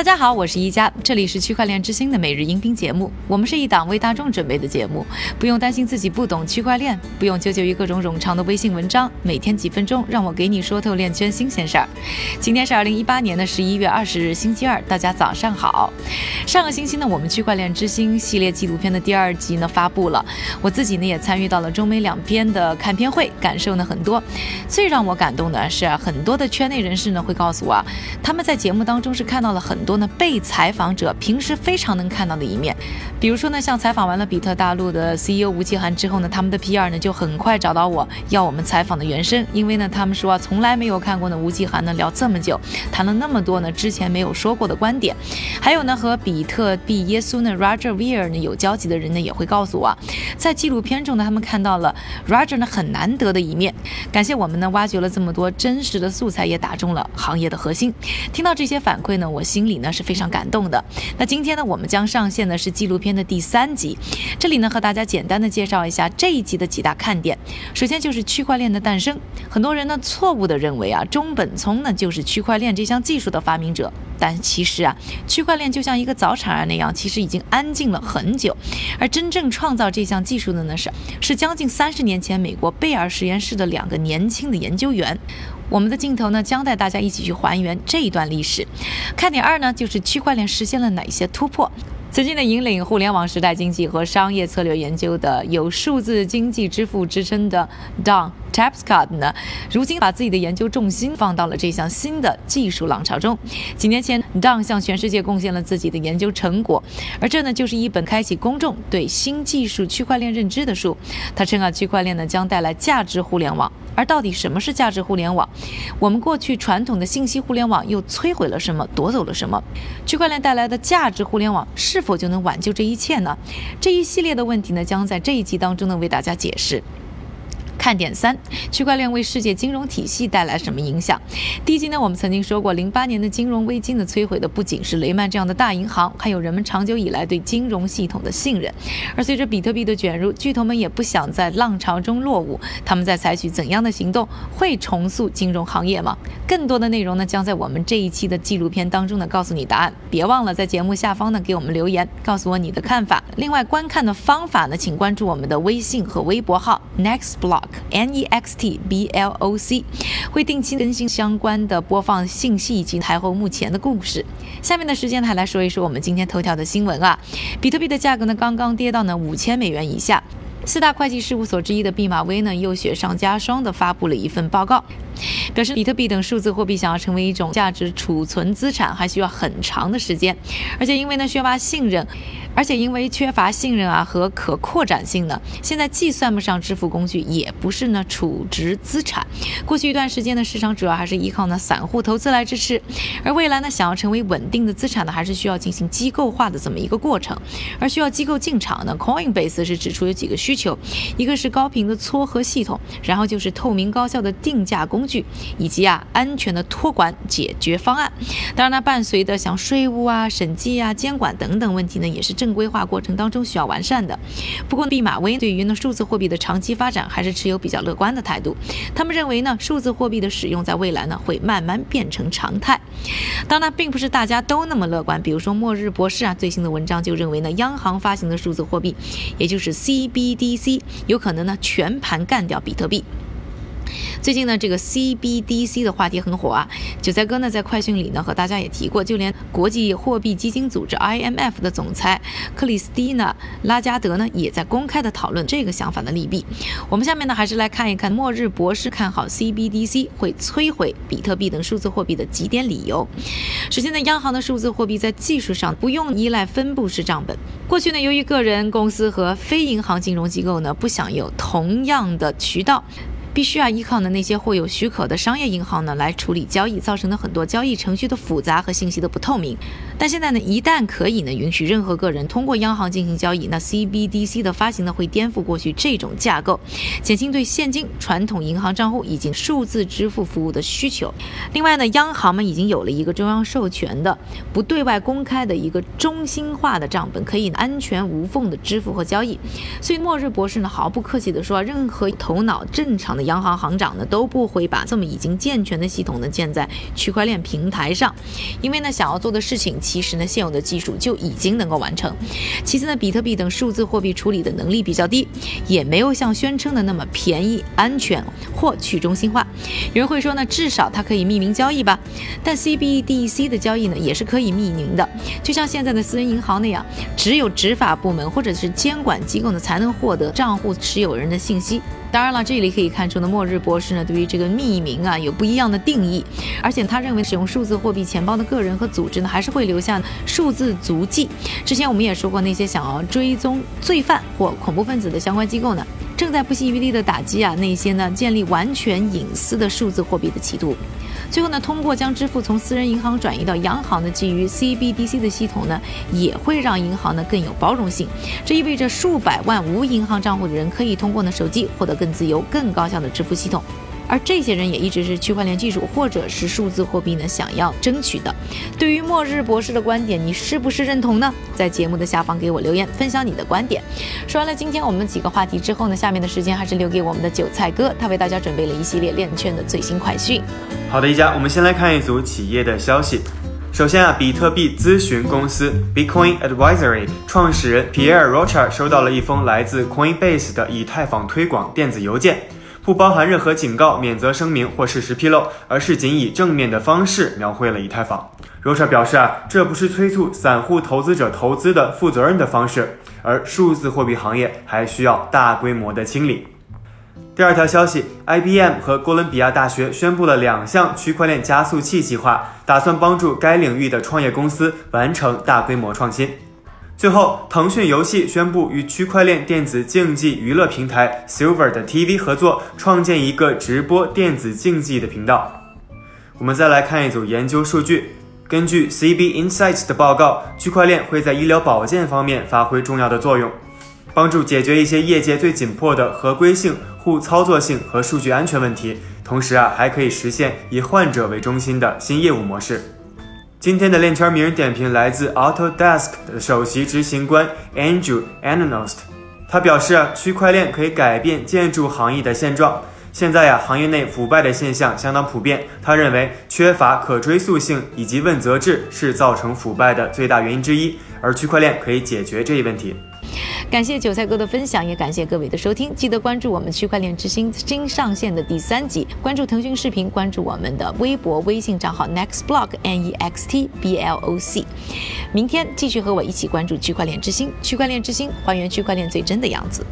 大家好，我是一加，这里是区块链之星的每日音频节目。我们是一档为大众准备的节目，不用担心自己不懂区块链，不用纠结于各种冗长的微信文章。每天几分钟，让我给你说透链圈新鲜事儿。今天是二零一八年的十一月二十日，星期二，大家早上好。上个星期呢，我们区块链之星系列纪录片的第二集呢发布了，我自己呢也参与到了中美两边的看片会，感受呢很多。最让我感动的是，很多的圈内人士呢会告诉我，他们在节目当中是看到了很。多多呢被采访者平时非常能看到的一面，比如说呢，像采访完了比特大陆的 CEO 吴奇涵之后呢，他们的 PR 呢就很快找到我要我们采访的原声，因为呢他们说啊从来没有看过呢吴奇涵呢聊这么久，谈了那么多呢之前没有说过的观点，还有呢和比特币耶稣呢 Roger Ver 呢有交集的人呢也会告诉我啊，在纪录片中呢他们看到了 Roger 呢很难得的一面，感谢我们呢挖掘了这么多真实的素材，也打中了行业的核心。听到这些反馈呢，我心里。那是非常感动的。那今天呢，我们将上线的是纪录片的第三集。这里呢，和大家简单的介绍一下这一集的几大看点。首先就是区块链的诞生。很多人呢错误的认为啊，中本聪呢就是区块链这项技术的发明者。但其实啊，区块链就像一个早产儿那样，其实已经安静了很久。而真正创造这项技术的呢是是将近三十年前美国贝尔实验室的两个年轻的研究员。我们的镜头呢，将带大家一起去还原这一段历史。看点二呢，就是区块链实现了哪些突破。曾经的引领互联网时代经济和商业策略研究的，有数字经济之父之称的 Don Tapscott 呢，如今把自己的研究重心放到了这项新的技术浪潮中。几年前，Don 向全世界贡献了自己的研究成果，而这呢，就是一本开启公众对新技术区块链认知的书。他称啊，区块链呢将带来价值互联网。而到底什么是价值互联网？我们过去传统的信息互联网又摧毁了什么，夺走了什么？区块链带来的价值互联网是否就能挽救这一切呢？这一系列的问题呢，将在这一集当中呢为大家解释。看点三：区块链为世界金融体系带来什么影响？第一集呢，我们曾经说过，零八年的金融危机呢，摧毁的不仅是雷曼这样的大银行，还有人们长久以来对金融系统的信任。而随着比特币的卷入，巨头们也不想在浪潮中落伍，他们在采取怎样的行动？会重塑金融行业吗？更多的内容呢，将在我们这一期的纪录片当中呢，告诉你答案。别忘了在节目下方呢，给我们留言，告诉我你的看法。另外，观看的方法呢，请关注我们的微信和微博号 Next Block。N E X T B L O C 会定期更新相关的播放信息以及台后目前的故事。下面的时间还来说一说我们今天头条的新闻啊，比特币的价格呢刚刚跌到呢五千美元以下。四大会计事务所之一的毕马威呢又雪上加霜地发布了一份报告。表示比特币等数字货币想要成为一种价值储存资产，还需要很长的时间，而且因为呢缺乏信任，而且因为缺乏信任啊和可扩展性呢，现在既算不上支付工具，也不是呢储值资产。过去一段时间呢市场主要还是依靠呢散户投资来支持，而未来呢想要成为稳定的资产呢，还是需要进行机构化的这么一个过程，而需要机构进场呢。Coinbase 是指出有几个需求，一个是高频的撮合系统，然后就是透明高效的定价工具。以及啊安全的托管解决方案，当然呢，伴随的像税务啊、审计啊、监管等等问题呢，也是正规化过程当中需要完善的。不过，毕马威对于呢数字货币的长期发展还是持有比较乐观的态度。他们认为呢，数字货币的使用在未来呢会慢慢变成常态。当然，并不是大家都那么乐观。比如说，末日博士啊，最新的文章就认为呢，央行发行的数字货币，也就是 CBDC，有可能呢全盘干掉比特币。最近呢，这个 CBDC 的话题很火啊。韭菜哥呢在快讯里呢和大家也提过，就连国际货币基金组织 IMF 的总裁克里斯蒂娜拉加德呢也在公开的讨论这个想法的利弊。我们下面呢还是来看一看末日博士看好 CBDC 会摧毁比特币等数字货币的几点理由。首先呢，央行的数字货币在技术上不用依赖分布式账本。过去呢，由于个人、公司和非银行金融机构呢不享有同样的渠道。必须要依靠呢那些获有许可的商业银行呢来处理交易，造成的很多交易程序的复杂和信息的不透明。但现在呢，一旦可以呢允许任何个人通过央行进行交易，那 CBDC 的发行呢会颠覆过去这种架构，减轻对现金、传统银行账户以及数字支付服务的需求。另外呢，央行们已经有了一个中央授权的、不对外公开的一个中心化的账本，可以安全无缝的支付和交易。所以末日博士呢毫不客气地说，任何头脑正常的。央行行长呢，都不会把这么已经健全的系统呢建在区块链平台上，因为呢，想要做的事情，其实呢，现有的技术就已经能够完成。其次呢，比特币等数字货币处理的能力比较低，也没有像宣称的那么便宜、安全或去中心化。有人会说呢，至少它可以匿名交易吧？但 CBDC 的交易呢，也是可以匿名的，就像现在的私人银行那样，只有执法部门或者是监管机构呢，才能获得账户持有人的信息。当然了，这里可以看出呢，末日博士呢对于这个匿名啊有不一样的定义，而且他认为使用数字货币钱包的个人和组织呢，还是会留下数字足迹。之前我们也说过，那些想要追踪罪犯或恐怖分子的相关机构呢，正在不惜余力的打击啊那些呢建立完全隐私的数字货币的企图。最后呢，通过将支付从私人银行转移到央行的基于 CBDC 的系统呢，也会让银行呢更有包容性。这意味着数百万无银行账户的人可以通过呢手机获得更自由、更高效的支付系统。而这些人也一直是区块链技术或者是数字货币呢想要争取的。对于末日博士的观点，你是不是认同呢？在节目的下方给我留言，分享你的观点。说完了今天我们几个话题之后呢，下面的时间还是留给我们的韭菜哥，他为大家准备了一系列链圈的最新快讯。好的，一家，我们先来看一组企业的消息。首先啊，比特币咨询公司 Bitcoin Advisory 创始人 Pierre Rocha 收到了一封来自 Coinbase 的以太坊推广电子邮件。不包含任何警告、免责声明或事实披露，而是仅以正面的方式描绘了以太坊。Rocha 表示啊，这不是催促散户投资者投资的负责任的方式，而数字货币行业还需要大规模的清理。第二条消息，IBM 和哥伦比亚大学宣布了两项区块链加速器计划，打算帮助该领域的创业公司完成大规模创新。最后，腾讯游戏宣布与区块链电子竞技娱乐平台 Silver 的 TV 合作，创建一个直播电子竞技的频道。我们再来看一组研究数据。根据 CB Insights 的报告，区块链会在医疗保健方面发挥重要的作用，帮助解决一些业界最紧迫的合规性、互操作性和数据安全问题。同时啊，还可以实现以患者为中心的新业务模式。今天的链圈名人点评来自 Autodesk 的首席执行官 Andrew Ananost，他表示，区块链可以改变建筑行业的现状。现在呀，行业内腐败的现象相当普遍。他认为缺乏可追溯性以及问责制是造成腐败的最大原因之一，而区块链可以解决这一问题。感谢韭菜哥的分享，也感谢各位的收听。记得关注我们区块链之星新上线的第三集，关注腾讯视频，关注我们的微博、微信账号 Next Block N E X T B L O C。明天继续和我一起关注区块链之星，区块链之星还原区块链最真的样子。